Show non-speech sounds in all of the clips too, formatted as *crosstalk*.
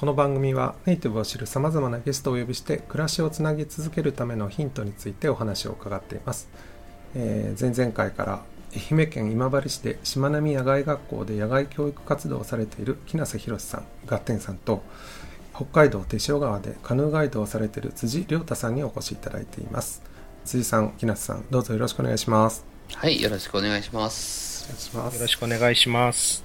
この番組はネイティブを知るさまざまなゲストをお呼びして暮らしをつなぎ続けるためのヒントについてお話を伺っています、えー前々回から愛媛県今治市でしまなみ野外学校で野外教育活動をされている木梨博さんガッテンさんと北海道手塩川でカヌーガイドをされている辻亮太さんにお越しいただいています辻さん木梨さんどうぞよろしくお願いしますはい、よろしくお願いします。お願いしますよろしくお願いします。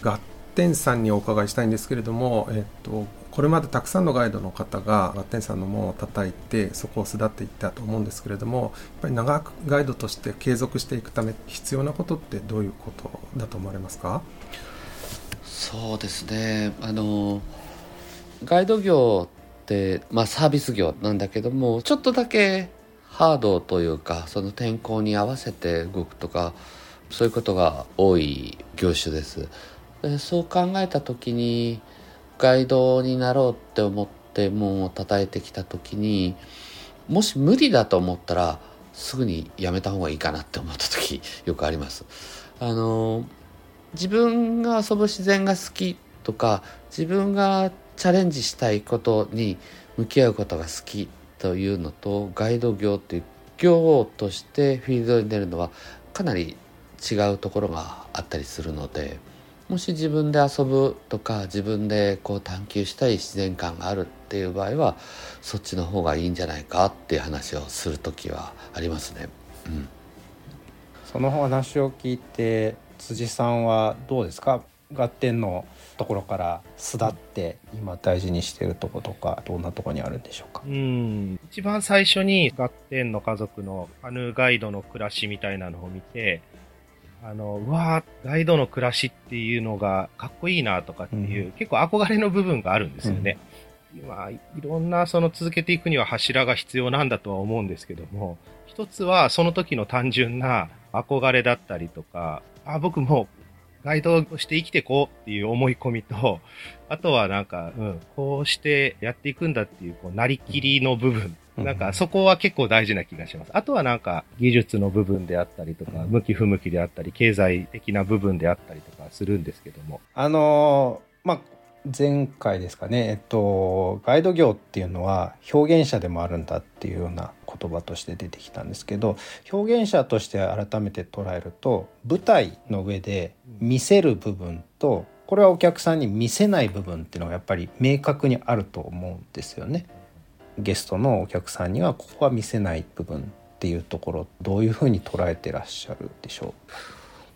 ガッテンさんにお伺いしたいんですけれども、えっと、これまでたくさんのガイドの方がガッテンさんの門を叩いてそこを巣立っていったと思うんですけれどもやっぱり長くガイドとして継続していくため必要なことってどういうことだと思われますか？そうですね、あの、ガイド業って、まあサービス業なんだけども、ちょっとだけハードというか、その天候に合わせて動くとか、そういうことが多い業種です。そう考えた時に、ガイドになろうって思って門を叩いてきた時に、もし無理だと思ったら、すぐにやめた方がいいかなって思った時よくあります。あの自分が遊ぶ自然が好きとか自分がチャレンジしたいことに向き合うことが好きというのとガイド業っていう業としてフィールドに出るのはかなり違うところがあったりするのでもし自分で遊ぶとか自分でこう探求したい自然観があるっていう場合はそっちの方がいいんじゃないかっていう話をする時はありますね。うんその話を聞いて辻さんはどうですか？ガッテンのところから巣立って今大事にしているところとかどんなところにあるんでしょうか？うん。一番最初に、ガッテンの家族のカヌーガイドの暮らしみたいなのを見て、あの、うわーガイドの暮らしっていうのがかっこいいなとかっていう、うん結構憧れの部分があるんですよね。今、いろんなその続けていくには柱が必要なんだとは思うんですけども、一つはその時の単純な憧れだったりとか、あ、僕もガイドとして生きていこうっていう思い込みと、あとはなんか、うん、こうしてやっていくんだっていう、こう、なりきりの部分。うんなんか、そこは結構大事な気がします。あとはなんか、技術の部分であったりとか、うん向き不向きであったり、経済的な部分であったりとかするんですけども。あのーまあ前回ですかねえっとガイド業っていうのは表現者でもあるんだっていうような言葉として出てきたんですけど表現者として改めて捉えると舞台の上で見せる部分とこれはお客さんに見せない部分っていうのがやっぱり明確にあると思うんですよね。ゲストのお客さんにはここは見せない部分っていうところどういうふうに捉えてらっしゃるでしょ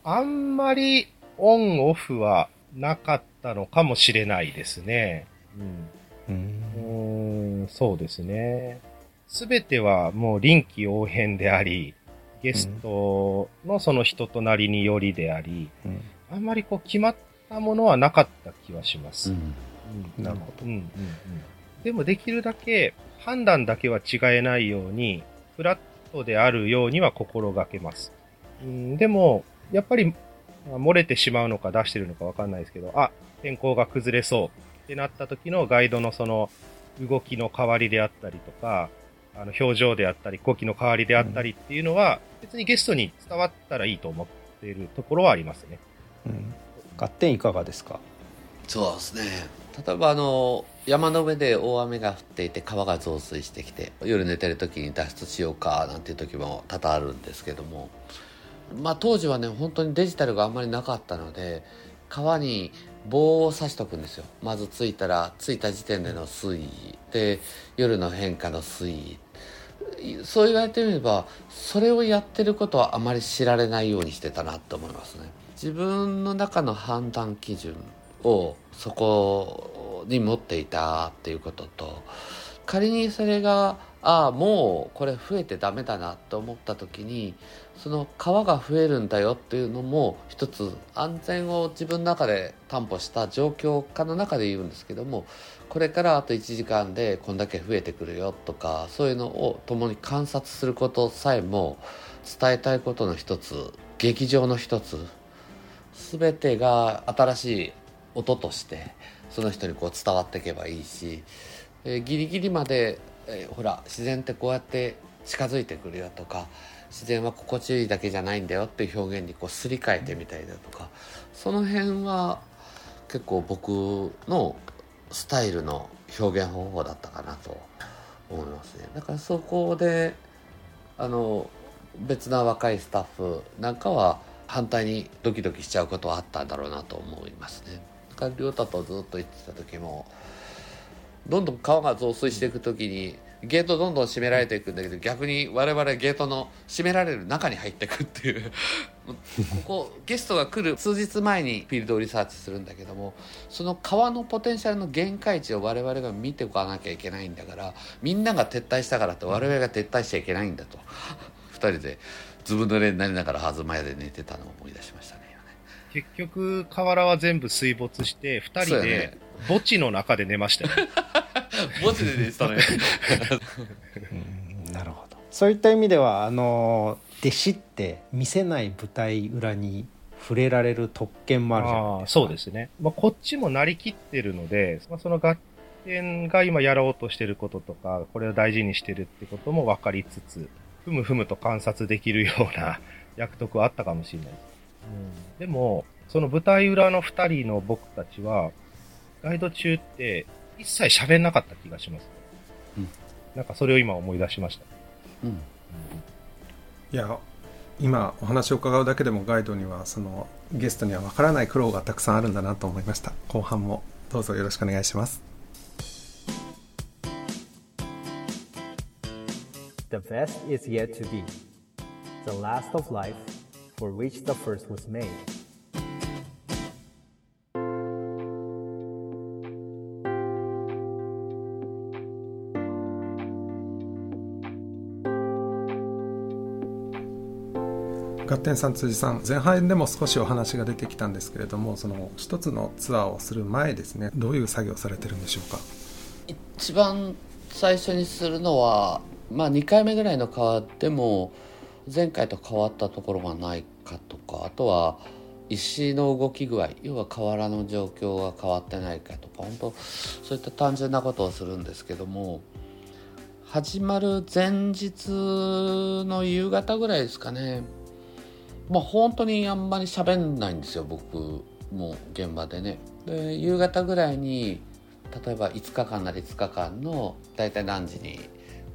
あんまりオンオフはなかったのかもしれないですね。う。ううんん、うーんそうですね。すべてはもう臨機応変であり、ゲストのその人となりによりであり、うんあんまりこう決まったものはなかった気はします。うんうんなるほどうんうんうんでもできるだけ判断だけは違えないように、フラットであるようには心がけます。うん、でも、やっぱり、まあ漏れてしまうのか出してるのかわかんないですけど、あ、天候が崩れそうってなった時のガイドのその動きの変わりであったりとか、あの表情であったり、呼気の変わりであったりっていうのは、別にゲストに伝わったらいいと思っているところはありますね。うん、合点いかがですか？そうですね例えばあの山の上で大雨が降っていて川が増水してきて夜寝てる時に脱出しようかなんていう時も多々あるんですけどもまあ当時はね本当にデジタルがあんまりなかったので川に棒を刺しとくんですよ。まず着いたら着いた時点での水位。で夜の変化の水位。そう言われてみればそれをやってることはあまり知られないようにしてたなと思いますね。自分の中の判断基準をそこに持っていたっていうことと仮にそれがああもうこれ増えてダメだなと思った時にその川が増えるんだよっていうのも一つ安全を自分の中で担保した状況下の中で言うんですけどもこれからあと1時間でこんだけ増えてくるよとかそういうのを共に観察することさえも伝えたいことの一つ劇場の一つ全てが新しい音としてその人にこう伝わっていけばいいし、えーギリギリまで、えーほら自然ってこうやって近づいてくるよとか自然は心地いいだけじゃないんだよっていう表現にこうすり替えてみたりだとかその辺は結構僕のスタイルの表現方法だったかなと思いますね。だからそこであの別な若いスタッフなんかは反対にドキドキしちゃうことはあったんだろうなと思いますね。だから亮太とずっと言ってた時もどんどん川が増水していく時にゲートどんどん閉められていくんだけど逆に我々ゲートの閉められる中に入っていくっていう。*laughs* ここゲストが来る数日前にフィールドをリサーチするんだけどもその川のポテンシャルの限界値を我々が見ておかなきゃいけないんだからみんなが撤退したからって我々が撤退しちゃいけないんだと。*laughs* 2人でずぶ濡れになりながら弾ま屋で寝てたのを思い出しましたね。結局、河原は全部水没して、二人で墓地の中で寝ましたよ。*laughs* 墓地で寝てたねうんなるほどそういった意味ではあの弟子って見せない舞台裏に触れられる特権もあるじゃないですかそうですね。まあ、こっちもなりきってるので、まあ、その学園が今やろうとしてることとか、これを大事にしてるってことも分かりつつ、ふむふむと観察できるような *laughs* 役得はあったかもしれないです。うん、でも、その舞台裏の二人の僕たちは、ガイド中って一切喋んなかった気がします、うん。なんかそれを今思い出しました。うん。いや今お話を伺うだけでもガイドにはそのゲストにはわからない苦労がたくさんあるんだなと思いました。後半もどうぞよろしくお願いします。The best is yet to be. The last of life, for which the first was made. ガッテンさん辻さん前半でも少しお話が出てきたんですけれどもその一つのツアーをする前ですねどういう作業をされてるんでしょうか？一番最初にするのはまあ2回目ぐらいの川でも前回と変わったところがないかとかあとは石の動き具合要は河原の状況が変わってないかとか本当そういった単純なことをするんですけども始まる前日の夕方ぐらいですかね。まあ本当にあんまり喋んないんですよ僕も現場でね。で夕方ぐらいに例えば5日間なら5日間の大体何時に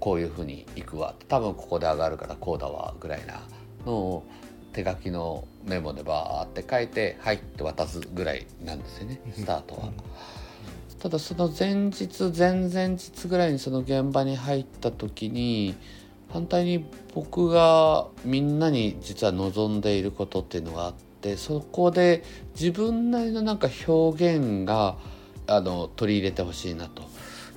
こういうふうに行くわ多分ここで上がるからこうだわぐらいなのを手書きのメモでバーって書いて「はい」って渡すぐらいなんですよねスタートは。ただその前日前々日ぐらいにその現場に入った時に反対に僕がみんなに実は望んでいることっていうのがあってそこで自分なりのなんか表現があの取り入れてほしいなと。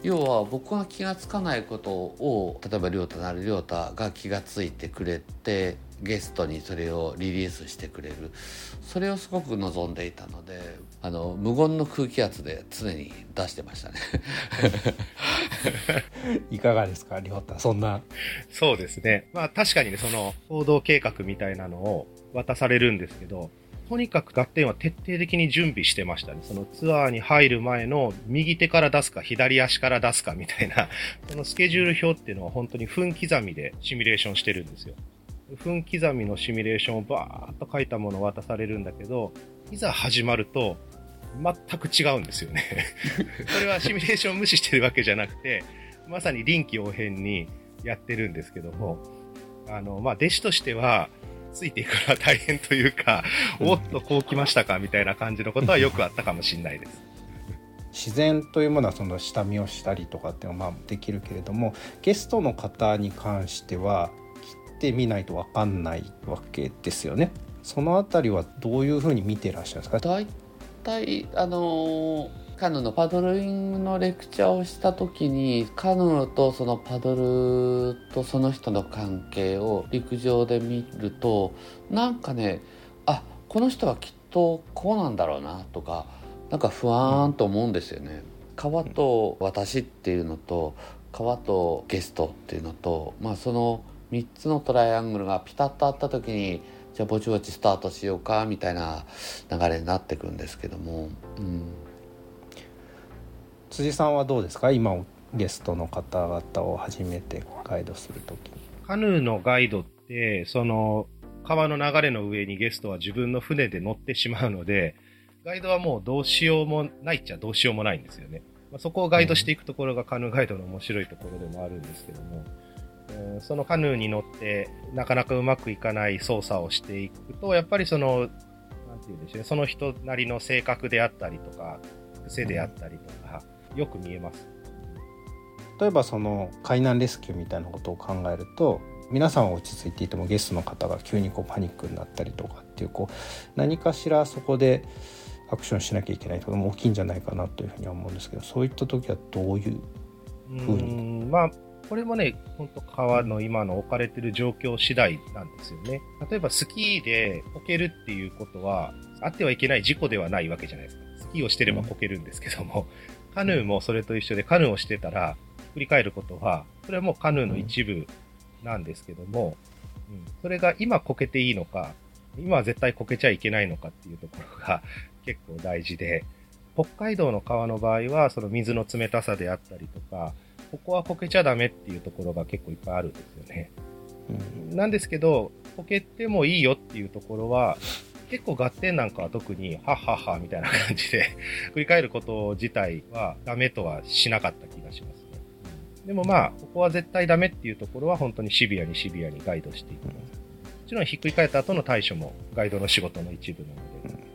要は僕が気が付かないことを例えば亮太なる亮太が気が付いてくれてゲストにそれをリリースしてくれる。それをすごく望んでいたのであの無言の空気圧で常に出してましたね。*laughs* いかがですか亮太そんな。そうですね。まあ確かにね、その行動計画みたいなのを渡されるんですけど、とにかく合点は徹底的に準備してましたね。そのツアーに入る前の右手から出すか左足から出すかみたいな、*laughs* そのスケジュール表っていうのは本当に分刻みでシミュレーションしてるんですよ。分刻みのシミュレーションをバーっと書いたものを渡されるんだけど、いざ始まると全く違うんですよね。*laughs* それはシミュレーションを無視してるわけじゃなくて、まさに臨機応変にやってるんですけども、あの、まあ、弟子としては、ついていくのは大変というか、おっと、こう来ましたかみたいな感じのことはよくあったかもしれないです。自然というものはその下見をしたりとかっていうのはまあできるけれどもゲストの方に関しては切ってみないと分かんないわけですよね。そのあたりはどういうふうに見てらっしゃるんですか？大体あのーカヌーのパドルイングのレクチャーをした時にカヌーとそのパドルとその人の関係を陸上で見るとなんかねあこの人はきっとこうなんだろうなとかなんか不安と思うんですよね。川と私っていうのと川とゲストっていうのと、まあ、その3つのトライアングルがピタッとあった時にじゃあぼちぼちスタートしようかみたいな流れになってくんですけども、うん、辻さんはどうですか？今ゲストの方々を初めてガイドする時カヌーのガイドってその川の流れの上にゲストは自分の船で乗ってしまうのでガイドはもうどうしようもないっちゃどうしようもないんですよね。まあ、そこをガイドしていくところがカヌーガイドの面白いところでもあるんですけども、えー、そのカヌーに乗ってなかなかうまくいかない操作をしていくと、やっぱりその、なんて言うんでしょうね、その人なりの性格であったりとか、癖であったりとか、よく見えます。例えばその海難レスキューみたいなことを考えると皆さんは落ち着いていてもゲストの方が急にこうパニックになったりとかっていうこう何かしらそこでアクションしなきゃいけないところも大きいんじゃないかなというふうには思うんですけどそういった時はどういうふうに？まあこれもね、本当川の今の置かれてる状況次第なんですよね。例えばスキーでこけるっていうことは、あってはいけない事故ではないわけじゃないですか。スキーをしてればこけるんですけども、うん、カヌーもそれと一緒でカヌーをしてたら、振り返ることは、それはもうカヌーの一部なんですけども、うん、それが今こけていいのか、今は絶対こけちゃいけないのかっていうところが *laughs* 結構大事で、北海道の川の場合は、その水の冷たさであったりとか、ここはこけちゃダメっていうところが結構いっぱいあるんですよね。うん、なんですけど、こけてもいいよっていうところは、結構合点なんかは特に、はっはっはみたいな感じで *laughs* 振り返ること自体はダメとはしなかった気がしますね。でもまあ、ここは絶対ダメっていうところは本当にシビアにシビアにガイドしていきます。もちろんひっくり返った後の対処もガイドの仕事の一部なので、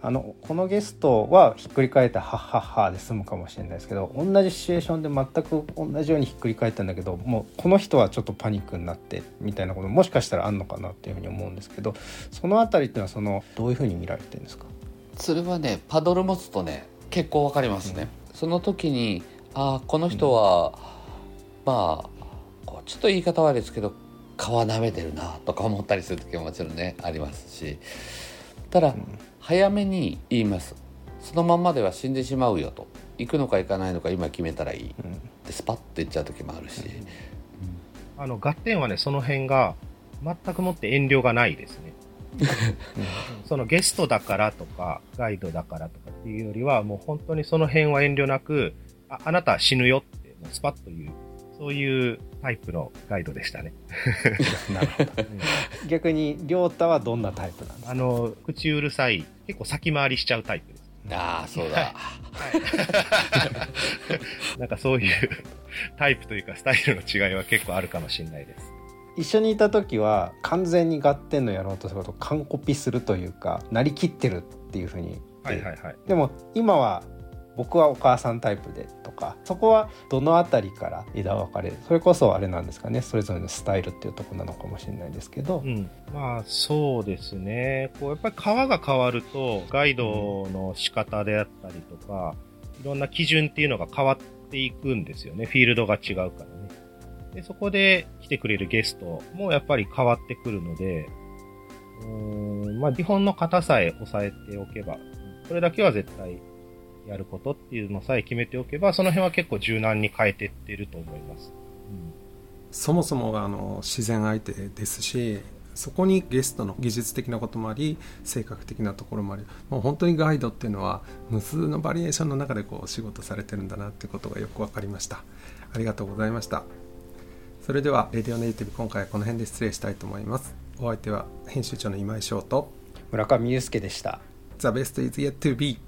あのこのゲストはひっくり返ったハッハッハで済むかもしれないですけど同じシチュエーションで全く同じようにひっくり返ったんだけどもうこの人はちょっとパニックになってみたいなこともしかしたらあんのかなっていうふうに思うんですけどその辺りっていうのはそのどういうふうに見られてるんですか？それはねパドル持つとね結構わかりますね、うん、その時にああこの人は、うん、まあちょっと言い方悪いですけど皮舐めてるなとか思ったりする時ももちろんねありますし。ただ、うん早めに言います。そのまんまでは死んでしまうよと。行くのか行かないのか今決めたらいい、うん、でスパッと言っちゃう時もあるし、うん、あの合点はねその辺が全くもって遠慮がないですね。*laughs* そのゲストだからとかガイドだからとかっていうよりはもう本当にその辺は遠慮なくああなたは死ぬよってもうスパッと言うそういうタイプのガイドでしたね。*laughs* なるほど。逆に、りょうたはどんなタイプなんですか？あの、口うるさい、結構先回りしちゃうタイプです。ああ、そうだ。はい。なんかそういうタイプというかスタイルの違いは結構あるかもしれないです。一緒にいた時は完全に合点のやろうとすることを完コピするというかなりきってるっていうふうに、はいはいはい、でも今は僕はお母さんタイプでとかそこはどの辺りから枝分かれるそれこそあれなんですかねそれぞれのスタイルっていうとこなのかもしれないですけど、うん、まあそうですね。こうやっぱり川が変わるとガイドの仕方であったりとか、いろんな基準っていうのが変わっていくんですよね。フィールドが違うからね。でそこで来てくれるゲストもやっぱり変わってくるのでうんまあ基本の型さえ押さえておけばそれだけは絶対やることっていうのさえ決めておけば、その辺は結構柔軟に変えていってると思います。うん、そもそもあの自然相手ですし、そこにゲストの技術的なこともあり、性格的なところもあり、もう本当にガイドっていうのは無数のバリエーションの中でこう仕事されてるんだなっていうことがよく分かりました。ありがとうございました。それでは、レディオネイティブ今回はこの辺で失礼したいと思います。お相手は編集長の今井翔と村上祐介でした。The best is yet to be.